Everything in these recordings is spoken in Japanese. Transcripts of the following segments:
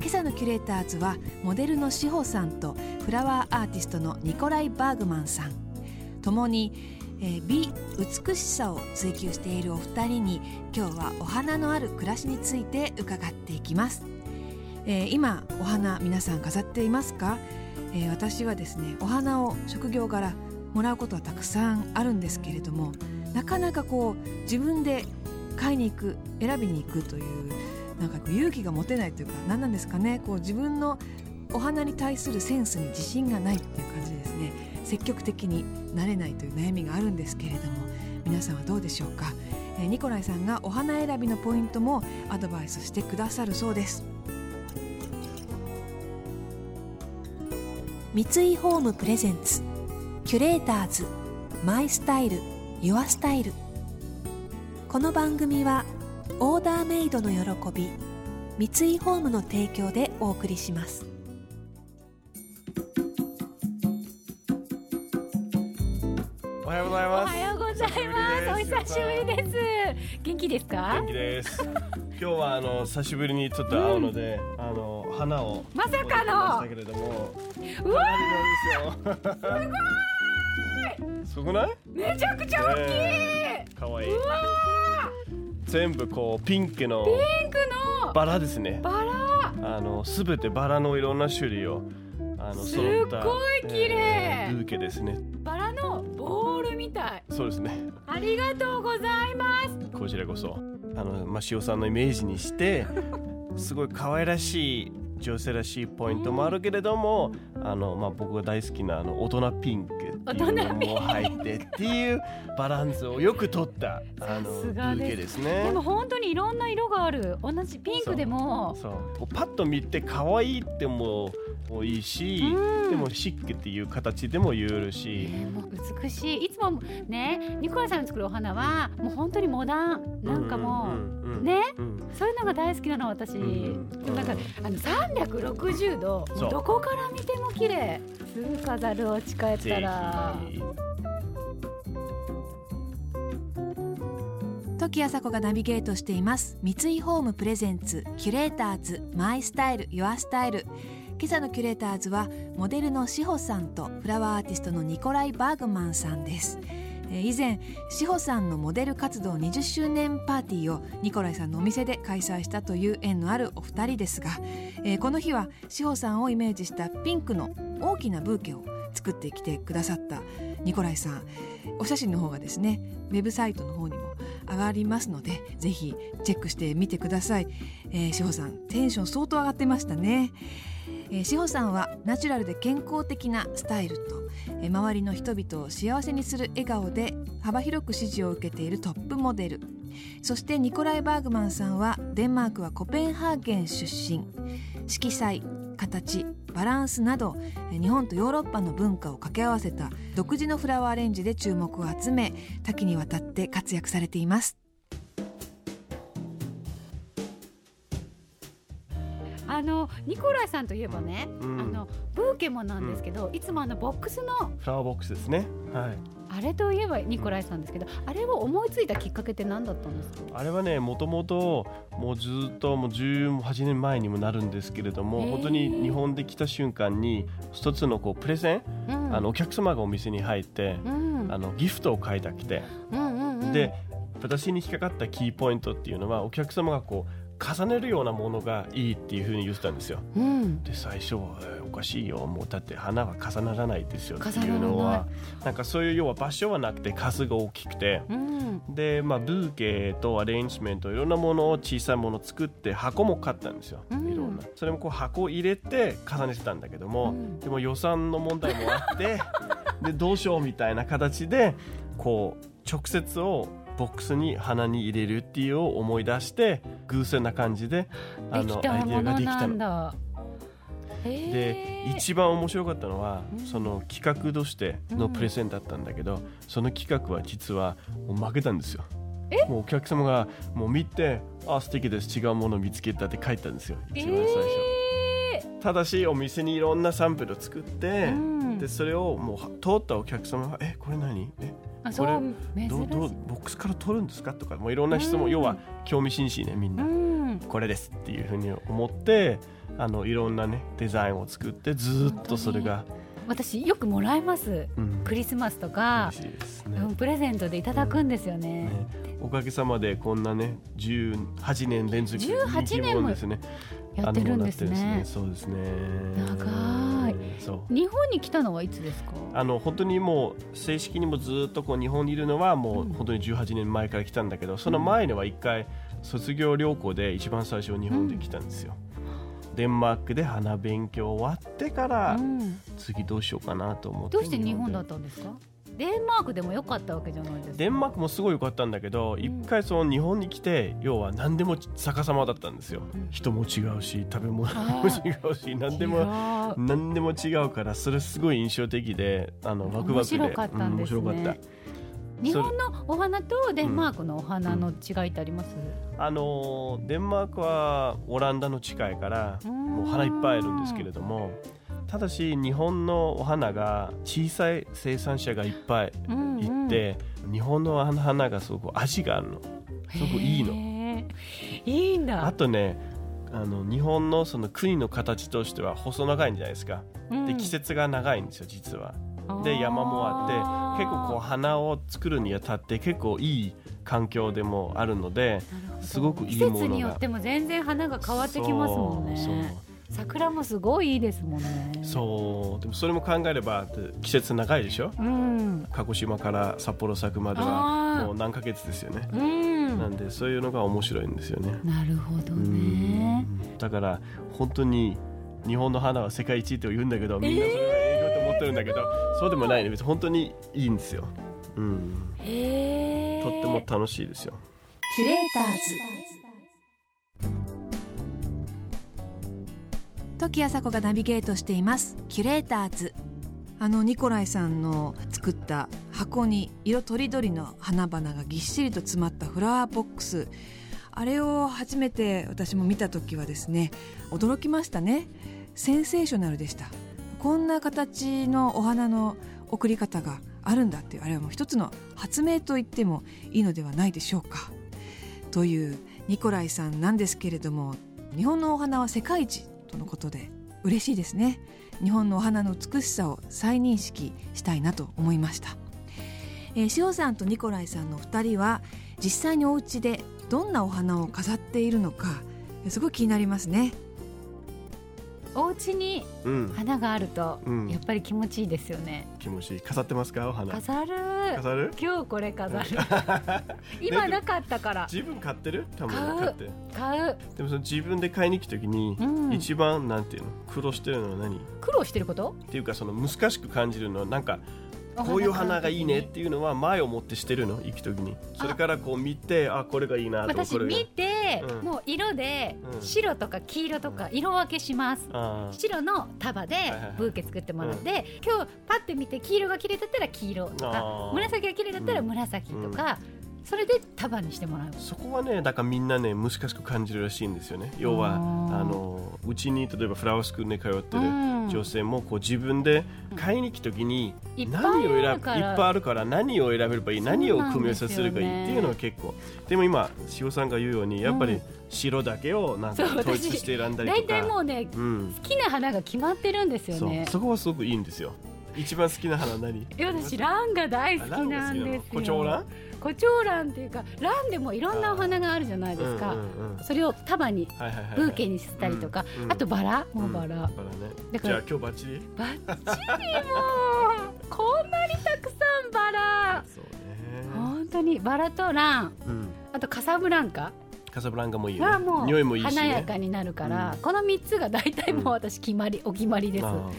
今朝のキュレーターズはモデルの志保さんとフラワーアーティストのニコライ・バーグマンさん。共に、えー美美しさを追求しているお二人に今日はお花のある暮らしについて伺っていきます、えー今お花皆さん飾っていますか、えー私はですねお花を職業柄もらうことはたくさんあるんですけれどもなかなかこう自分で買いに行く選びに行くというなんか勇気が持てないというか何なんですかね。こう自分のお花に対するセンスに自信がないっていう感じでですね。積極的になれないという悩みがあるんですけれども皆さんはどうでしょうか、えーニコライさんがお花選びのポイントもアドバイスしてくださるそうです。三井ホームプレゼンツキュレーターズマイスタイルユアスタイル。この番組はオーダーメイドの喜び三井ホームの提供でお送りしますおはようございおます。はようございます。お久しぶりです。元気ですか？元？気です。今日はあの久しぶりにちょっと会うので、あの花をまさかの持ってきましたけれども、うわ花火なんですごくない？めちゃくちゃ大きい。ねえ可愛い。うわ全部こうピンクのー、ピンクのバラですね。バラ。あのすべてバラのいろんな種類をあのすっごい綺麗えーブーケですね。バラのボールみたい。そうですね。ありがとうございます。こちらこそあの、まあ、塩さんのイメージにして すごい可愛らしい女性らしいポイントもあるけれどもあの、まあ、僕が大好きなあの大人ピンクっていうのも入ってっていうバランスをよく取ったあのブーケですねでも。本当にいろんな色がある。同じピンクでも。そうこうパッと見て可愛いってももいいし、うん。でもシックっていう形でも言えるし、えーもう美しい。いつもね、ニコラさんの作るお花はもう本当にモダン。なんかもう。うんうんね？うん。そういうのが大好きなの私、んでもなんかあの360度どこから見ても綺麗。すぐ飾るお家帰ったら。時あさこがナビゲートしています。三井ホームプレゼンツキュレーターズマイスタイルユアスタイル今朝のキュレーターズはモデルの志保さんとフラワーアーティストのニコライ・バーグマンさんです。えー以前志保さんのモデル活動20周年パーティーをニコライさんのお店で開催したという縁のあるお二人ですが、えーこの日は志保さんをイメージしたピンクの大きなブーケを作ってきてくださったニコライさん。お写真の方がですねウェブサイトの方にも上がりますのでぜひチェックしてみてください、えー、志保さんテンション相当上がってましたね、えー、志保さんはナチュラルで健康的なスタイルと、えー周りの人々を幸せにする笑顔で幅広く支持を受けているトップモデル。そしてニコライ・バーグマンさんはデンマークはコペンハーゲン出身。色彩形バランスなど日本とヨーロッパの文化を掛け合わせた独自のフラワーアレンジで注目を集め多岐にわたって活躍されています。あのニコライさんといえばね、うん。あのブーケもなんですけど、いつもあのボックスのフラワーボックスですね。はい。あれといえばニコライさんですけど、あれを思いついたきっかけって何だったんですか？あれはねもともともうずっともう18年前にもなるんですけれども、本当に日本で来た瞬間に一つのこうプレゼン、うん。あのお客様がお店に入って、うん。あのギフトを買いたくて、うんうんうん。で私に引っかかったキーポイントっていうのはお客様がこう重ねるようなものがいいっていうふうに言ってたんですよ。うん。で最初はえーおかしいよもうだって花は重ならないですよっていうのはなんかそういう要は場所はなくて数が大きくて。うん。で、まあ、ブーケとアレンジメントいろんなものを小さいものを作って箱も買ったんですよ、うん。いろんな。それもこう箱を入れて重ねてたんだけども、うん。でも予算の問題もあってでどうしようみたいな形でこう直接をボックスに花に入れるっていうのを思い出して偶然な感じであのアイデアができたの。で一番面白かったのは、うん。その企画としてのプレゼンだったんだけど、その企画は実はもう負けたんですよ。もうお客様がもう見て「あ素敵です。違うものを見つけた」って書いたんですよ。一番最初、えただしお店にいろんなサンプルを作って、うん。でそれをもう通ったお客様が「えこれ何？え？あそうこ珍しいどうどうボックスから取るんですか?」とかもういろんな質問、うん。要は興味津々ねみんな、うん。これですっていうふうに思ってあのいろんなねデザインを作ってずーっとそれが、私よくもらいます。うん、クリスマスとか。ね。うんプレゼントでいただくんですよね。ね。おかげさまでこんなね18年連続18人気者ですねやってるんですあのなってね。そうですね。長い。そう日本に来たのはいつですか？あの本当にもう正式にもずっとこう日本にいるのはもううん。本当に18年前から来たんだけど、その前には一回卒業旅行で一番最初日本で来たんですよ、デンマークで花勉強終わってからうん。次どうしようかなと思って。どうして日本だでったんですか？デンマークでも良かったわけじゃないですか。デンマークもすごい良かったんだけど、ん。一回その日本に来て要は何でも逆さまだったんですよ、うん。人も違うし食べ物も違うし何でも何でも違うからそれすごい印象的であのワクワクで。面白かったんですね。うん面白かった。日本のお花とデンマークのお花の違いってあります、あのデンマークはオランダの近いからうん。もう花いっぱいあるんですけれどもただし日本のお花が小さい生産者がいっぱいうんうん。いて、日本の花がすごく味があるの。すごくいいの。のいいんだ。あとねあの日本のその国の形としては細長いんじゃないですか。で季節が長いんですよ実は。で山もあって結構こう花を作るにあたって結構いい環境でもあるのですごくいいものが。季節によっても全然花が変わってきますもんね桜もすごいいいですもんね。そう。でもそれも考えれば季節長いでしょ？うん。鹿児島から札幌咲くまではもう何ヶ月ですよね。うん。なんでそういうのが面白いんですよね。なるほどうねん。だから本当に日本の花は世界一って言うんだけどみんなそれは英語と思ってるんだけど、そうでもないね。別に本当にいいんですよ、うん、へえとっても楽しいですよ。キュレーターズ時あさこがナビゲートしています。キュレーターズ。あのニコライさんの作った箱に色とりどりの花々がぎっしりと詰まったフラワーボックス。あれを初めて私も見た時はですね驚きましたね。センセーショナルでした。こんな形のお花の送り方があるんだっていうあれはもう一つの発明と言ってもいいのではないでしょうか。というニコライさんなんですけれども日本のお花は世界一とのことで嬉しいですね。日本のお花の美しさを再認識したいなと思いました、えー、塩さんとニコライさんの2人は実際にお家でどんなお花を飾っているのかすごい気になりますね。お家にうん。花があるとうん。やっぱり気持ちいいですよね。気持ちいい。飾ってますか？お花。飾る。飾る？今日これ飾る。今なかったから。自分買ってる？買う。に買う。でもその自分で買いに行くときに、うん。一番なんていうの？苦労してるのは何？っ苦労してること？ていうかその難しく感じるのはなんかこういう花がいいねっていうのは前をもってしてるの？行くときに。それからこう見てあこれがいいなとか私見て、うん。もう色でうん。白とか黄色とか色分けします、あー白の束ではいはいブーケ作ってもらって、今日パッて見て黄色が綺麗だったら黄色とか紫が綺麗だったら紫とか、それで束にしてもらう。そこはねだからみんなね難しく感じるらしいんですよね。要はあのうちに例えばフラワースクールに通ってるうん。女性もこう自分で買いに行くときに何を選ぶいっあるから。ぱいあるから何を選べればいい何を組み合わせするかいいっていうのは結構でも今塩さんが言うようにやっぱりうん白だけをなんか統一して選んだり大とか。体もうねうん。好きな花が決まってるんですよね。そこはすごくいいんですよ一番好きな花何？いや私ランが大好きなんですよ。コチョウランコチョウランっていうかランでもいろんなお花があるじゃないですか、うんうんうん。それを束にブーケにしたりとか、うんうん。あとバラもうバラ、うん。バラね。だからじゃあ今日バッチリ？バッチリもうこんなにたくさんバラ。そうね。本当にバラとラン。うん。あとカサブランカ。カサブランカもいいよね。がもう匂いもいいし華やねかになるから、うん。この3つが大体もう私決まり、お決まりです、あ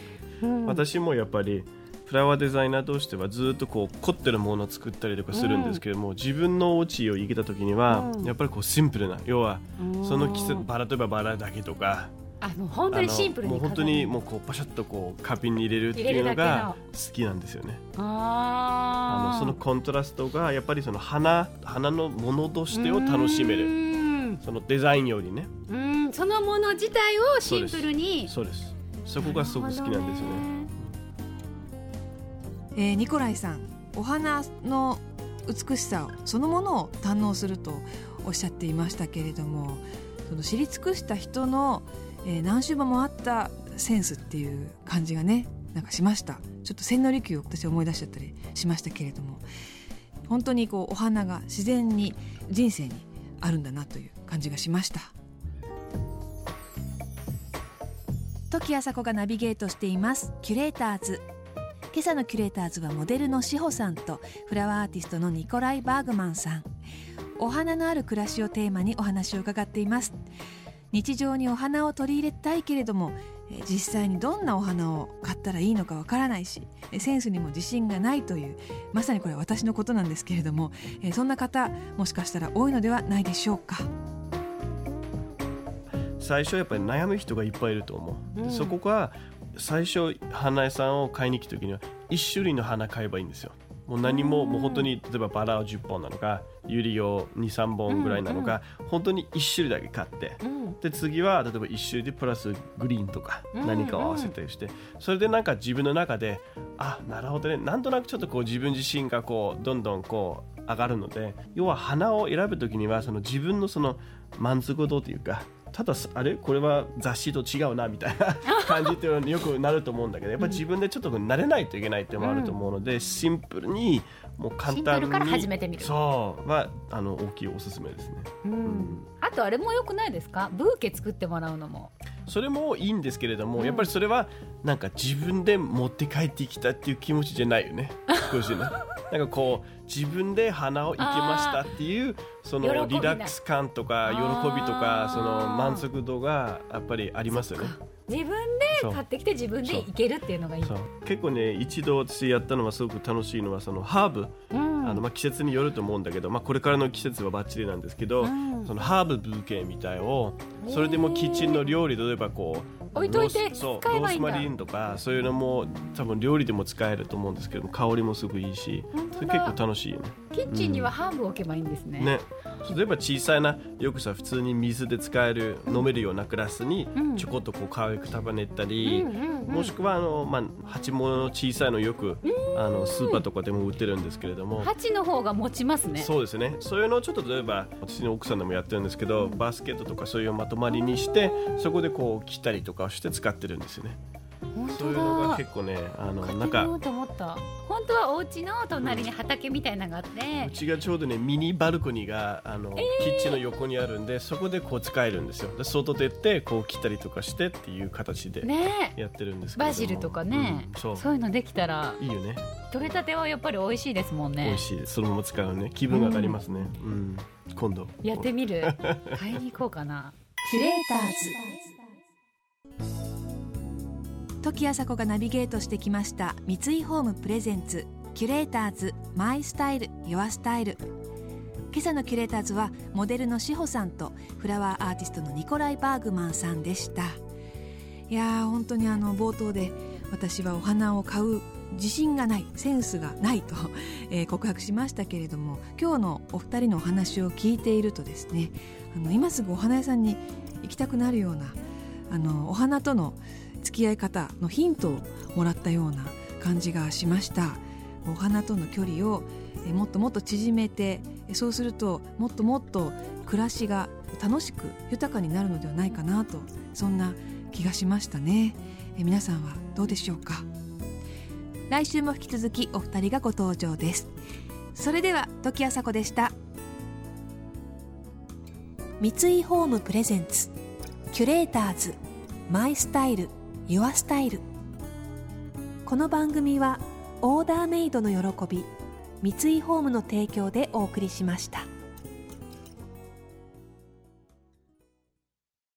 うん。私もやっぱりフラワーデザイナーとしてはずっとこう凝ってるものを作ったりとかするんですけども、自分のお家を行けた時には、うん。やっぱりこうシンプルな要はうん。その季節バラといえばバラだけとかあの本当にシンプルにもう本当にもうこうパシャッとこう花瓶に入れるっていうのが好きなんですよね。あのそのコントラストがやっぱりその花花のものとしてを楽しめる。そのデザインよりね。うん。そのもの自体をシンプルにそうですそこがすごく好きなんですよね。ね。えー、ニコライさんお花の美しさそのものを堪能するとおっしゃっていましたけれどもその知り尽くした人のえー、何周も回ったセンスっていう感じがねなんかしました。ちょっと千利休を私思い出しちゃったりしましたけれども本当にこうお花が自然に人生にあるんだなという感じがしました。時あさこがナビゲートしています。キュレーターズ。今朝のキュレーターズはモデルの志保さんとフラワーアーティストのニコライ・バーグマンさん。お花のある暮らしをテーマにお話を伺っています。日常にお花を取り入れたいけれども実際にどんなお花を買ったらいいのかわからないしセンスにも自信がないというまさにこれは私のことなんですけれどもそんな方もしかしたら多いのではないでしょうか。最初やっぱり悩む人がいっぱいいると思う、うん、そこが最初花屋さんを買いに行く時には1種類の花買えばいいんですよ。もう何ももう本当に例えばバラを10本なのかユリを23本ぐらいなのか、うん。うん、本当に1種類だけ買って、うん、で次は例えば1種類でプラスグリーンとか何かを合わせたりして、うんうん、それでなんか自分の中であなるほどね。なんとなくちょっとこう自分自身がこうどんどんこう上がるので要は花を選ぶ時にはその自分のその満足度というかただあれ？これは雑誌と違うなみたいな 感じっていうのによくなると思うんだけどやっぱり自分でちょっと慣れないといけないっていうのもあると思うので、うん、シンプルにもう簡単にから始めてみる。そうはあの大きいおすすめですね、うん、うん、あとあれもよくないですか？ブーケ作ってもらうのも。それもいいんですけれども、うん、やっぱりそれはなんか自分で持って帰ってきたっていう気持ちじゃないよね少しね なんかこう自分で花を生けましたっていうそのリラックス感とか喜びとかその満足度がやっぱりありますよね。自分で買ってきて自分でいけるっていうのがいい。結構ね一度私やったのはすごく楽しいのはそのハーブ、うん、あのまあ季節によると思うんだけど、まあ、これからの季節はバッチリなんですけど、うん、そのハーブブーケみたいをそれでもキッチンの料理例えばこう置いといてそうロースマリーンとかそういうのも多分料理でも使えると思うんですけど香りもすごくいいしそれ結構楽しいよね。キッチンにはハーブを置けばいいんですね、ね例えば小さいな。よくさ普通に水で使える飲めるようなグラスにちょこっとこう可愛く束ねたり、もしくはあの、まあ、鉢物の小さいのよくあのスーパーとかでも売ってるんですけれども。鉢の方が持ちますね。そうですね。そういうのをちょっと例えば私の奥さんでもやってるんですけどバスケットとかそういうまとまりにしてそこでこう切ったりとかして使ってるんですよね。そういうのが結構ねあのなんか本当はお家の隣に畑みたいなのがあって、うちがちょうどねミニバルコニーがあの、えー、キッチンの横にあるんでそこでこう使えるんですよ。で外出てこう切ったりとかしてっていう形でやってるんですけど、バジルとかね、うん、そう。そういうのできたらいいよね。取れたてはやっぱり美味しいですもんね。美味しいそのまま使うね。気分が上がりますね、うん、うん、今度。やってみる。買いに行こうかな。キュレーターズ時あさこがナビゲートしてきました三井ホームプレゼンツキュレーターズマイスタイルユアスタイル。今朝のキュレーターズはモデルの志保さんとフラワーアーティストのニコライ・バーグマンさんでした。いやー本当にあの冒頭で私はお花を買う自信がないセンスがないと、えー、告白しましたけれども今日のお二人のお話を聞いているとですねあの今すぐお花屋さんに行きたくなるようなあのお花との付き合い方のヒントをもらったような感じがしました。お花との距離をもっともっと縮めてそうするともっともっと暮らしが楽しく豊かになるのではないかなとそんな気がしましたね。え皆さんはどうでしょうか？来週も引き続きお二人がご登場です。それでは時あさこでした。三井ホームプレゼンツキュレーターズマイスタイル。ユアスタイルこの番組はオーダーメイドの喜び三井ホームの提供でお送りしました。